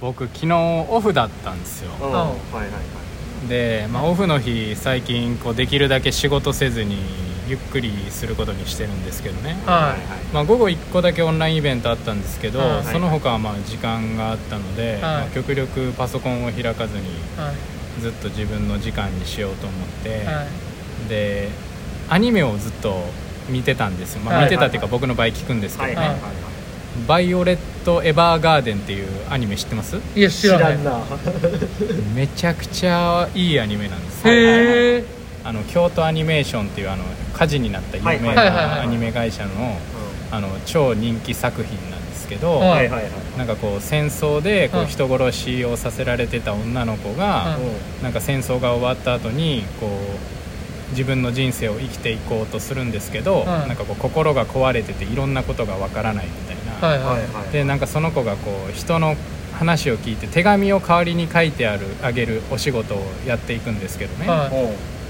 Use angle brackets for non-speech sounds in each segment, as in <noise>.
僕昨日オフだったんですよ。うん。はいはいはい。で、まあ、オフの日最近こうできるだけ仕事せずにゆっくりすることにしてるんですけどね、はい。まあ、午後1個だけオンラインイベントあったんですけど、はい。その他はまあ時間があったので、まあ、極力パソコンを開かずにはい。ずっと自分の時間にしようと思って、はい。でアニメをずっと見てたんです。よ、まあ、はい。見てたっていうか僕の場合聞くんですけどね、はい。はい。はい。はい。バイオレット・エヴァーガーデンっていうアニメ知ってます？いや知知らない。な。<laughs> めちゃくちゃいいアニメなんです。よへえあの京都アニメーションっていうあの火事になった有名なアニメ会社のあの超人気作品なんですけど、はいはいはい。はいなんかこう戦争でこううん。人殺しをさせられてた女の子が、うん。なんか戦争が終わった後にこう自分の人生を生きていこうとするんですけど、ん。なんかこう心が壊れてていろんなことがわからないみたいな、はいはい。でなんかその子がこう人の話を聞いて手紙を代わりに書いてあるあげるお仕事をやっていくんですけどね、は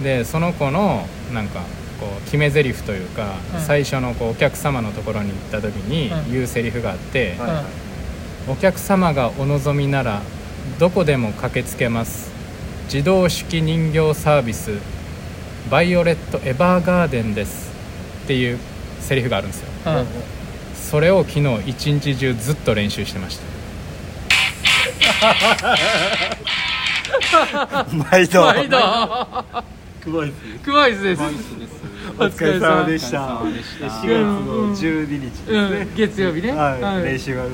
い。でその子のなんかこう決め台詞というか、うん最初のこうお客様のところに行った時にうん言うセリフがあって、お客様がお望みならどこでも駆けつけます。自動式人形サービスバイオレット・エヴァーガーデンです。っていうセリフがあるんですよ。うんそれを昨日一日中ずっと練習してました。<laughs> 毎度。毎度。すごいです。クワイズです。お疲れ様でした。お疲れ様でした。4月の12日ですね、うん月曜日ね。はい、練習が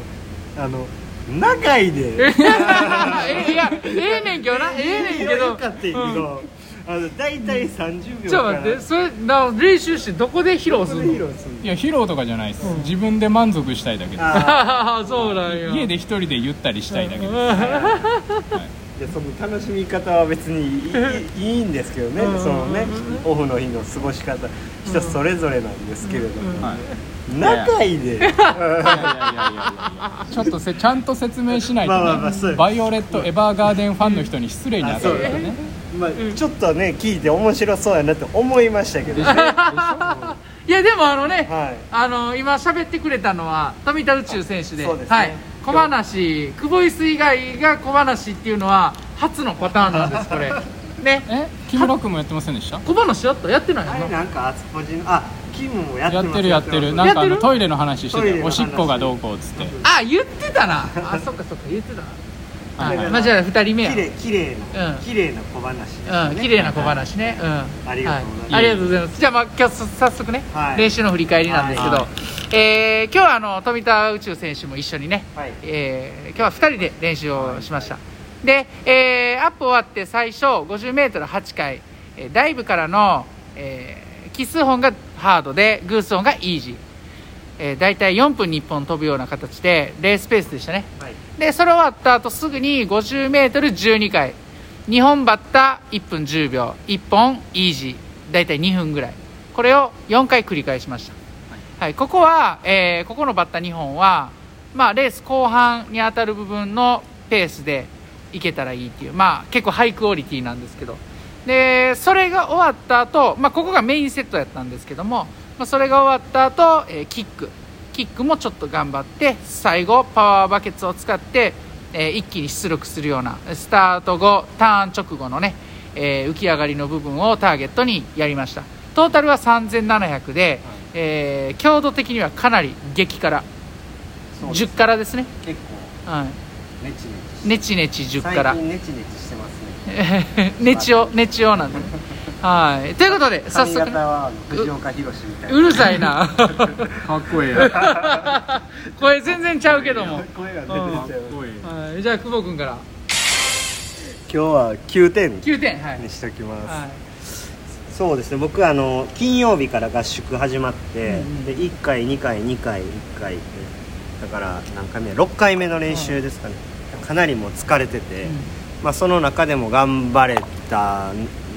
あの長いで。<laughs> えいやええねんけどな。ええねんけど。<laughs> よかったけど、あの大体30秒ちょっと待ってそれな練習してどこで披露すこるの？で披露するいや披露とかじゃないです、うん。自分で満足したいだけです。あああそうなんや。家で一人でゆったりしたいだけです、うん。はい。いやその楽しみ方は別にいい <laughs> いいんですけどね、うん。そのねオフの日の過ごし方。人それぞれなんですけれどうん。も、はい。長いで。いや。いやいやいやいやちょっとせちゃんと説明しないとね、まあまあまあそうバイオレット・エヴァーガーデンファンの人に失礼に当たるからねまあ、ちょっとね聞いて面白そうやなって思いましたけどね。は <laughs> いやでもあのね、い。あの今喋ってくれたのは富田宇宙選手で。ね。はい、小話久保井ス以外が小話っていうのは初のパターンなんですこれ。<laughs> ね。え？木村君もやってませんでした？小話やった？やってないのあれなんかあつぽじのあキムもやってますやってるやってる。ななんかあのトイレの話してておしっこがどうこうっつって。あ言ってたな。あそっかそっか言ってた。なはいはいまあじゃあ2人目や。綺麗綺麗な、うん。綺麗な小話ですね。うん綺麗な小話ね。うん。ありがとうございます。はありがとうございます。じゃあまあ今日早速ね、はい。練習の振り返りなんですけど、はい。えー今日はあの富田宇宙選手も一緒にね、はい。えー今日は2人で練習をしました、で、えーアップ終わって最初 50m8 回、えーダイブからの、えー奇数本がハードで偶数本がイージー、えー、大体4分に1本飛ぶような形でレースペースでしたね。はい。でそれ終わった後すぐに 50m12 回。2本バッタ1分10秒。1本イージー。大体2分ぐらい。これを4回繰り返しました、はい。ここは、えーここのバッタ2本は、まあ、レース後半に当たる部分のペースでいけたらいいっていう、まあ、結構ハイクオリティなんですけど。でそれが終わった後、まあここがメインセットやったんですけども、まあ、それが終わった後、えーキック。キックもちょっと頑張って最後パワーバケツを使って、えー一気に出力するようなスタート後ターン直後のね、えー浮き上がりの部分をターゲットにやりました。トータルは3700で、えー強度的にはかなり激辛。そうです10辛ですね、結構はい、ネチネチネチネチ10最辛近ネチネチしてますね。<laughs> ネチオネチオなんで。ねはい。ということで早髪速型はあの藤岡弘みたいな。うるさいな。<laughs> かっこいいか声全然ちゃうけども、声が出てちゃう。っこいいはい、じゃあ久保君から。今日は9点9点はい、にしておきます、はい。そうですね。僕はあの金曜日から合宿始まって、うんうん。で1回2回2回1回。でだから何回目6回目の練習ですかね、かなりもう疲れてて、まあ、その中でも頑張れた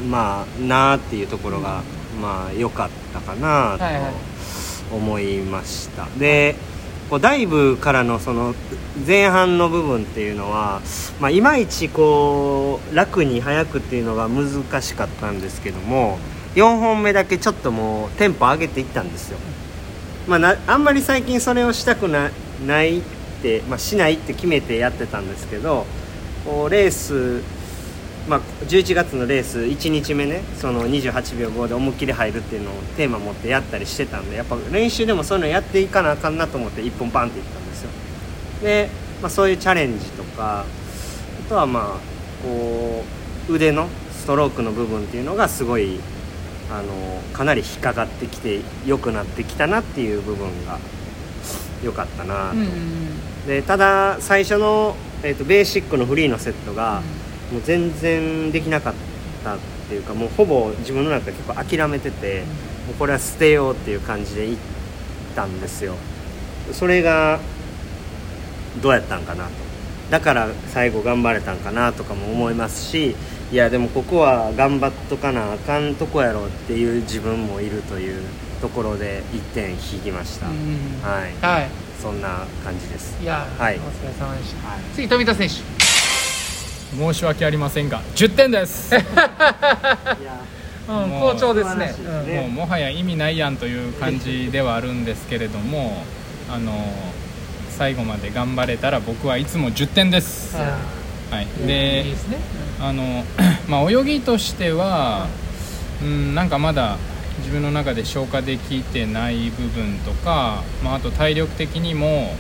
まあなあっていうところが、まあ良かったかなはいはい。と思いました、でこうダイブからのその前半の部分っていうのは、まあ、いまいちこう楽に速くっていうのが難しかったんですけども4本目だけちょっともうテンポ上げていったんですよ、まあ、なあんまり最近それをしたくなないってて、まあ、しないって決めてやってたんですけどこうレース、まあ、11月のレース1日目ねその28秒5で思いっきり入るっていうのをテーマ持ってやったりしてたんでやっぱ練習でもそういうのやっていかなあかんなと思って1本バンっていったんですよ。で、まあ、そういうチャレンジとかあとはまあこう腕のストロークの部分っていうのがすごいあのかなり引っかかってきて良くなってきたなっていう部分が良かったなと、うんうんでただ最初の、えー、とベーシックのフリーのセットがもう全然できなかったっていうかもうほぼ自分の中で結構諦めててもうこれは捨てようっていう感じでいったんですよ。それがどうやったんかなと。だから最後頑張れたんかなとかも思いますしいやでもここは頑張っとかなあかんとこやろっていう自分もいるというところで1点引きました、うん。はい。はい。そんな感じです。いや、はい。お疲れ様でした、次富田選手申し訳ありませんが10点です。<laughs> うん好調ですね素晴らしいですね。もうもはや意味ないやんという感じではあるんですけれどもあの最後まで頑張れたら僕はいつも10点です、うんははい、であの、<clears throat> まあ、泳ぎとしては、うん、なんかまだ自分の中で消化できてない部分とか、まあ、あと体力的にも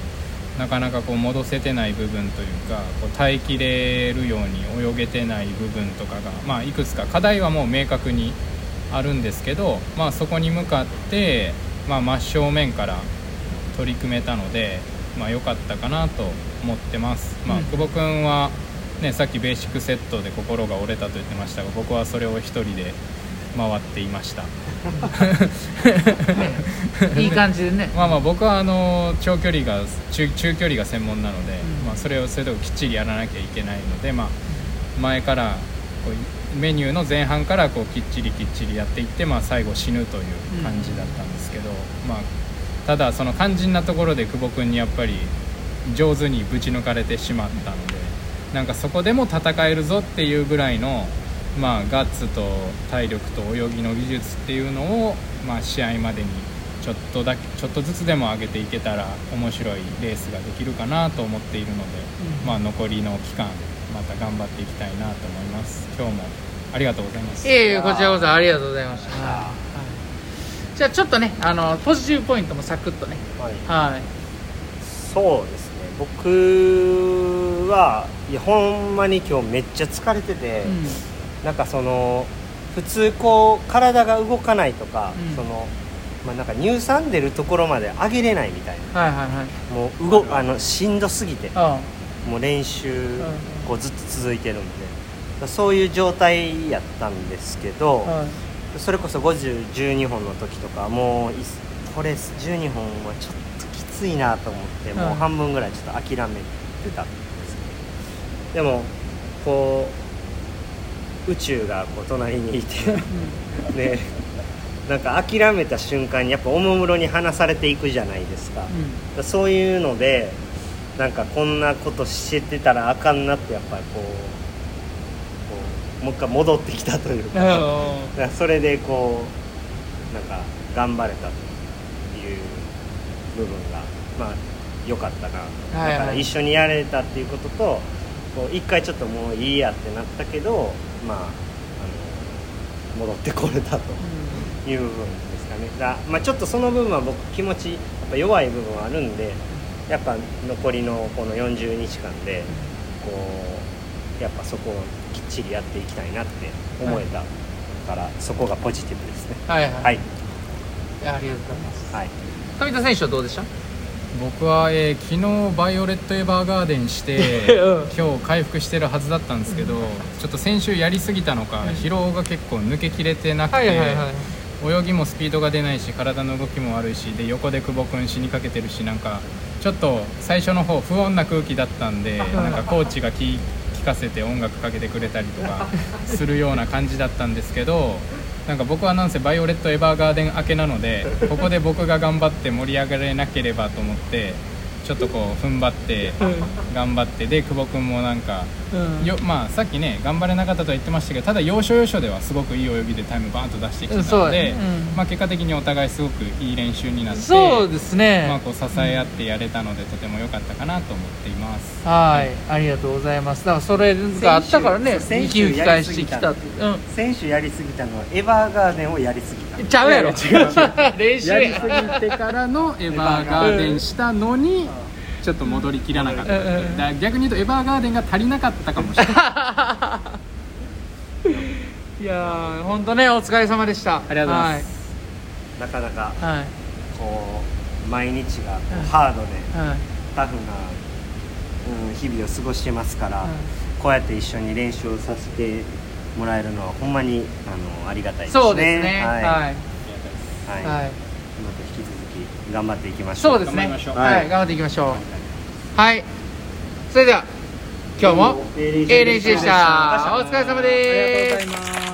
なかなかこう戻せてない部分というかこう耐えきれるように泳げてない部分とかが、まあ、いくつか課題はもう明確にあるんですけど、まあ、そこに向かって、まあ、真正面から取り組めたので、まあ、良かったかなと思ってます、まあうん久保君は、ね、さっきベーシックセットで心が折れたと言ってましたが僕はそれを一人で回っていました。ね <laughs> いい感じでね。まあまあ僕はあの長距離が中中距離が専門なので、うん。まあ、それをそれとこきっちりやらなきゃいけないので、まあ、前からこうメニューの前半からこうきっちりきっちりやっていって、まあ、最後死ぬという感じだったんですけど、まあ、ただその肝心なところで久保君にやっぱり上手にぶち抜かれてしまったのでなんかそこでも戦えるぞっていうぐらいの、まあ、ガッツと体力と泳ぎの技術っていうのを、まあ、試合までにちょっとだけちょっとずつでも上げていけたら面白いレースができるかなと思っているので、うん。まあ、残りの期間また頑張っていきたいなと思います。今日もありがとうございます。いえいえこちらこそありがとうございました、はい。じゃあちょっとねあのポジティブポイントもサクッとね。はい。はい。そうですね。僕はいやほんまに今日めっちゃ疲れてて、うんなんかその普通こう体が動かないとか、うん。そのまあ、なんか乳酸出るところまで上げれないみたいな。はいはいはい。もう動あのしんどすぎてあもう練習ん。こうずっと続いてるんで。そういう状態やったんですけど、あはい。それこそ5012本の時とかもういこれ12本はちょっときついなと思ってもう半分ぐらいちょっと諦めてたんですけど。でもこう宇宙がこう隣にいて。ねなんか諦めた瞬間にやっぱおもむろに離されていくじゃないですか,、うそういうのでなんかこんなことしてたらあかんなってやっぱりこうこうもう一回戻ってきたというか。からそれでこうなんか頑張れたっていう部分がまあ良かったなと、はいはい。だから一緒にやれたっていうこととこう一回ちょっともういいやってなったけどまああの戻ってこれたという部分ですかね。だ、まあ、ちょっとその部分は僕気持ちやっぱ弱い部分はあるんでやっぱ残りのこの40日間でこうやっぱそこをきっちりやっていきたいなって思えたから、そこがポジティブですね。はいはい、はい。ありがとうございます。はい。富田選手はどうでした？僕は、えー昨日バイオレット・エヴァーガーデンして <laughs> うん。今日回復してるはずだったんですけどちょっと先週やりすぎたのか疲労が結構抜けきれてなくて、はいはいはい泳ぎもスピードが出ないし体の動きも悪いしで横で久保君死にかけてるしなんかちょっと最初の方不穏な空気だったんでなんかコーチが聞聞かせて音楽かけてくれたりとか <laughs> するような感じだったんですけどなんか僕はなんせバイオレット・エヴァーガーデン明けなので <laughs> ここで僕が頑張って盛り上がれなければと思ってちょっとこう踏ん張って頑張ってで久保君もなんかうん。よまあさっきね頑張れなかったとは言ってましたけどただ要所要所ではすごくいい泳ぎでタイムバーンと出してきてたので、うんまあ、結果的にお互いすごくいい練習になってそうですね、まあ、こう支え合ってやれたので、とても良かったかなと思っています。はい。ありがとうございます。だからそれがあったからね先息週吹き返してきたう選手やりすぎたのはエヴァーガーデンをやりすぎたうんちゃうやろ。違う。<laughs> 練習。やりすぎてからのエヴァーガーデンしたのにちょっと戻りきらなかったう。うんうんだ逆に言うとエヴァーガーデンが足りなかったかもしれない。<laughs> いやー本当ねお疲れ様でした。ありがとうございます。なかなかはい、はいこう毎日がこうハードではい。タフな、うん、日々を過ごしてますから、はい。こうやって一緒に練習をさせてもらえるのはほんまにあのありがたいですね。そうですね。はい、ははい。い、またはい引き続き頑張っていきましょう。そうですね。頑張りましょう。はい、はい。頑張っていきましょう。はいそれでは今日も A 練習でした。お疲れ様です。ありがとうございます